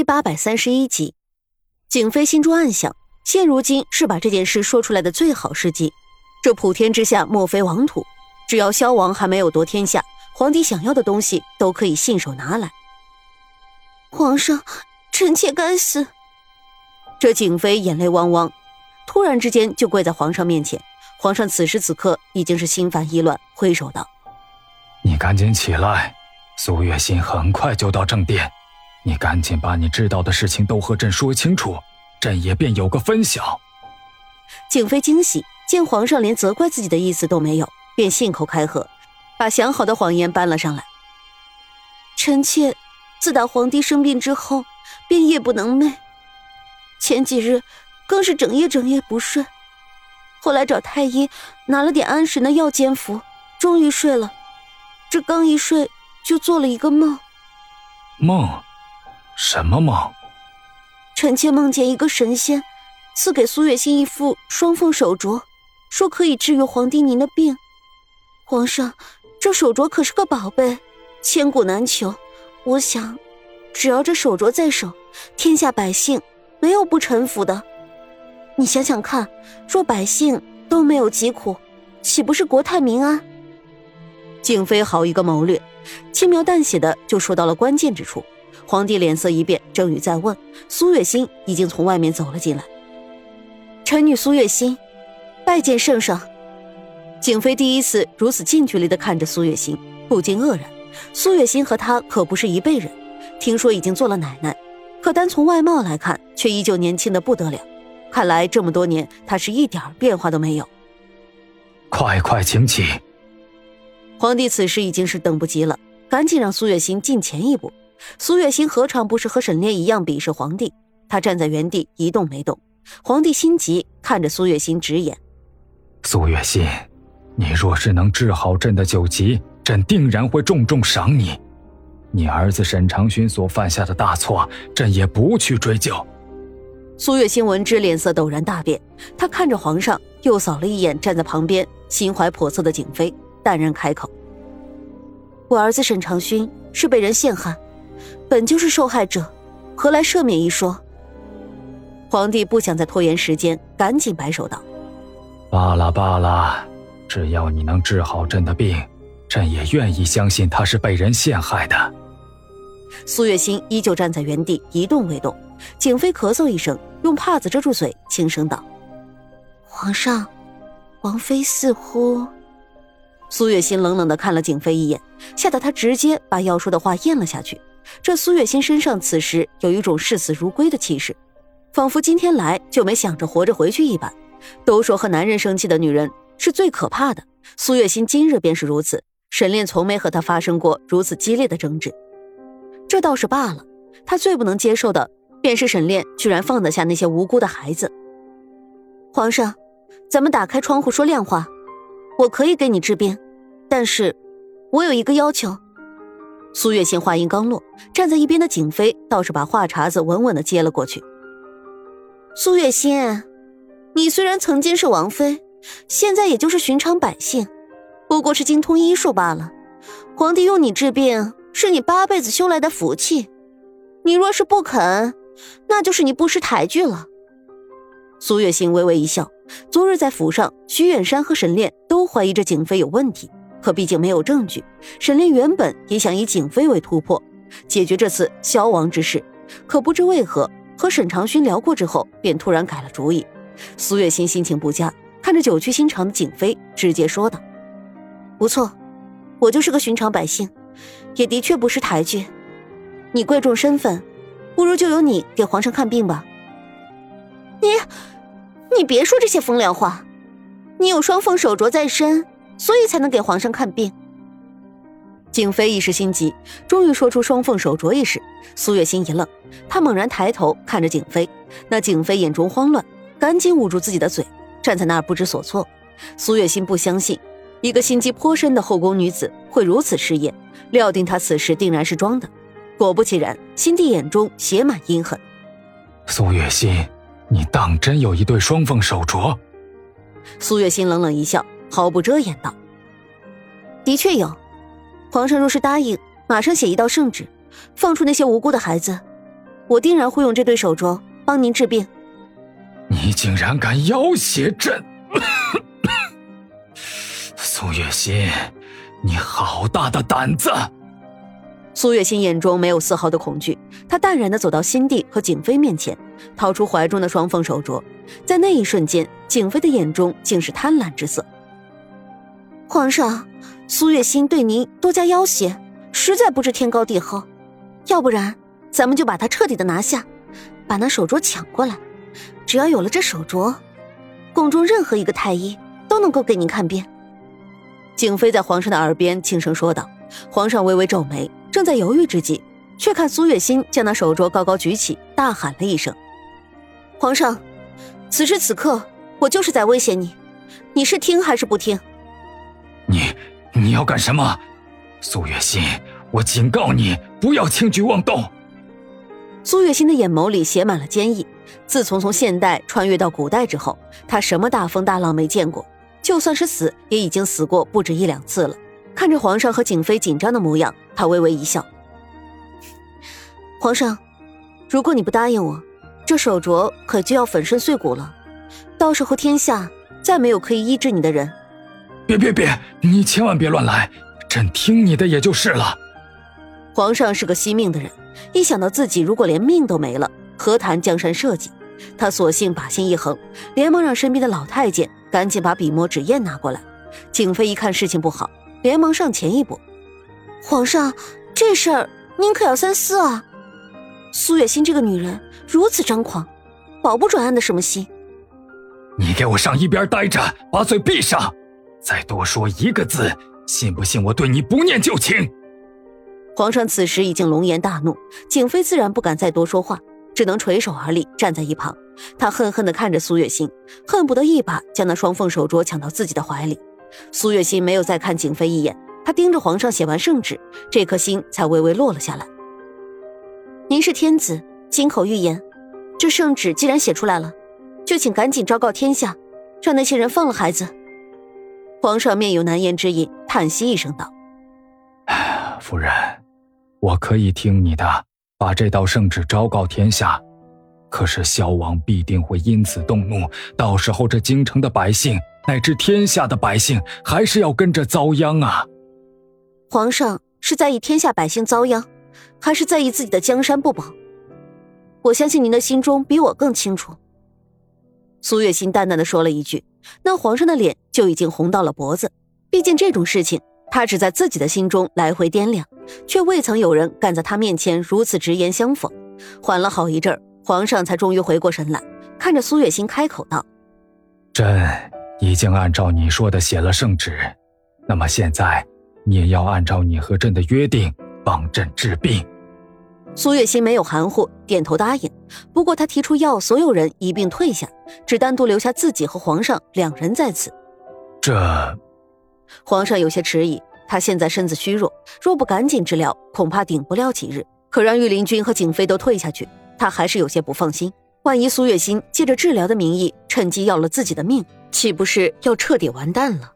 第八百三十一集，景妃心中暗想：现如今是把这件事说出来的最好时机。这普天之下莫非王土，只要萧王还没有夺天下，皇帝想要的东西都可以信手拿来。皇上，臣妾该死。这景妃眼泪汪汪，突然之间就跪在皇上面前。皇上此时此刻已经是心烦意乱，挥手道：“你赶紧起来，苏月心很快就到正殿。”你赶紧把你知道的事情都和朕说清楚，朕也便有个分晓。景妃惊喜，见皇上连责怪自己的意思都没有，便信口开河，把想好的谎言搬了上来。臣妾自打皇帝生病之后，便夜不能寐，前几日更是整夜整夜不睡。后来找太医拿了点安神的药煎服，终于睡了。这刚一睡，就做了一个梦。梦。什么梦？臣妾梦见一个神仙赐给苏月心一副双凤手镯，说可以治愈皇帝您的病。皇上，这手镯可是个宝贝，千古难求。我想，只要这手镯在手，天下百姓没有不臣服的。你想想看，若百姓都没有疾苦，岂不是国泰民安？景妃好一个谋略，轻描淡写的就说到了关键之处。皇帝脸色一变，正欲再问，苏月心已经从外面走了进来。臣女苏月心，拜见圣上。景妃第一次如此近距离的看着苏月心，不禁愕然。苏月心和她可不是一辈人，听说已经做了奶奶，可单从外貌来看，却依旧年轻的不得了。看来这么多年，她是一点变化都没有。快快请起。皇帝此时已经是等不及了，赶紧让苏月心进前一步。苏月心何尝不是和沈炼一样鄙视皇帝？他站在原地一动没动。皇帝心急，看着苏月心直言：“苏月心，你若是能治好朕的九疾，朕定然会重重赏你。你儿子沈长勋所犯下的大错，朕也不去追究。”苏月心闻之，脸色陡然大变。他看着皇上，又扫了一眼站在旁边心怀叵测的景妃，淡然开口：“我儿子沈长勋是被人陷害。”本就是受害者，何来赦免一说？皇帝不想再拖延时间，赶紧摆手道：“罢了罢了，只要你能治好朕的病，朕也愿意相信他是被人陷害的。”苏月心依旧站在原地一动未动。景妃咳嗽一声，用帕子遮住嘴，轻声道：“皇上，王妃似乎……”苏月心冷冷的看了景妃一眼，吓得她直接把要说的话咽了下去。这苏月心身上此时有一种视死如归的气势，仿佛今天来就没想着活着回去一般。都说和男人生气的女人是最可怕的，苏月心今日便是如此。沈炼从没和她发生过如此激烈的争执，这倒是罢了。她最不能接受的便是沈炼居然放得下那些无辜的孩子。皇上，咱们打开窗户说亮话，我可以给你治病，但是，我有一个要求。苏月心话音刚落，站在一边的景妃倒是把话茬子稳稳的接了过去。苏月心，你虽然曾经是王妃，现在也就是寻常百姓，不过是精通医术罢了。皇帝用你治病，是你八辈子修来的福气。你若是不肯，那就是你不识抬举了。苏月心微微一笑，昨日在府上，徐远山和沈炼都怀疑这景妃有问题。可毕竟没有证据，沈炼原本也想以景妃为突破，解决这次消亡之事。可不知为何，和沈长勋聊过之后，便突然改了主意。苏月心心情不佳，看着久屈心肠的景妃，直接说道：“不错，我就是个寻常百姓，也的确不是抬举。你贵重身份，不如就由你给皇上看病吧。”你，你别说这些风凉话，你有双凤手镯在身。所以才能给皇上看病。景妃一时心急，终于说出双凤手镯一事。苏月心一愣，她猛然抬头看着景妃，那景妃眼中慌乱，赶紧捂住自己的嘴，站在那儿不知所措。苏月心不相信一个心机颇深的后宫女子会如此失言，料定她此时定然是装的。果不其然，心帝眼中写满阴狠。苏月心，你当真有一对双凤手镯？苏月心冷冷一笑。毫不遮掩道：“的确有，皇上若是答应，马上写一道圣旨，放出那些无辜的孩子，我定然会用这对手镯帮您治病。你竟然敢要挟朕！苏月心，你好大的胆子！苏月心眼中没有丝毫的恐惧，她淡然的走到新帝和景妃面前，掏出怀中的双凤手镯。在那一瞬间，景妃的眼中竟是贪婪之色。皇上，苏月心对您多加要挟，实在不知天高地厚。要不然，咱们就把他彻底的拿下，把那手镯抢过来。只要有了这手镯，宫中任何一个太医都能够给您看病。景妃在皇上的耳边轻声说道。皇上微微皱眉，正在犹豫之际，却看苏月心将那手镯高高举起，大喊了一声：“皇上，此时此刻，我就是在威胁你，你是听还是不听？”“你，你要干什么？”苏月心，我警告你，不要轻举妄动。苏月心的眼眸里写满了坚毅。自从从现代穿越到古代之后，他什么大风大浪没见过，就算是死，也已经死过不止一两次了。看着皇上和景妃紧张的模样，他微微一笑：“皇上，如果你不答应我，这手镯可就要粉身碎骨了。到时候天下再没有可以医治你的人。”“别别别，你千万别乱来，朕听你的也就是了。”皇上是个惜命的人，一想到自己如果连命都没了，何谈江山社稷？他索性把心一横，连忙让身边的老太监赶紧把笔墨纸砚拿过来。景妃一看事情不好，连忙上前一步：“皇上，这事儿您可要三思啊！苏月心这个女人如此张狂，保不准安的什么心。”你给我上一边待着，把嘴闭上！再多说一个字，信不信我对你不念旧情？皇上此时已经龙颜大怒，景妃自然不敢再多说话。只能垂手而立，站在一旁。他恨恨地看着苏月心，恨不得一把将那双凤手镯抢到自己的怀里。苏月心没有再看景妃一眼，她盯着皇上写完圣旨，这颗心才微微落了下来。您是天子，金口玉言，这圣旨既然写出来了，就请赶紧昭告天下，让那些人放了孩子。皇上面有难言之隐，叹息一声道：“夫人，我可以听你的。”把这道圣旨昭告天下，可是萧王必定会因此动怒，到时候这京城的百姓乃至天下的百姓还是要跟着遭殃啊！皇上是在意天下百姓遭殃，还是在意自己的江山不保？我相信您的心中比我更清楚。苏月心淡淡的说了一句，那皇上的脸就已经红到了脖子。毕竟这种事情。他只在自己的心中来回掂量，却未曾有人敢在他面前如此直言相讽。缓了好一阵皇上才终于回过神来，看着苏月心开口道：“朕已经按照你说的写了圣旨，那么现在你也要按照你和朕的约定帮朕治病。”苏月心没有含糊，点头答应。不过他提出要所有人一并退下，只单独留下自己和皇上两人在此。这。皇上有些迟疑，他现在身子虚弱，若不赶紧治疗，恐怕顶不了几日。可让御林军和景妃都退下去，他还是有些不放心。万一苏月心借着治疗的名义，趁机要了自己的命，岂不是要彻底完蛋了？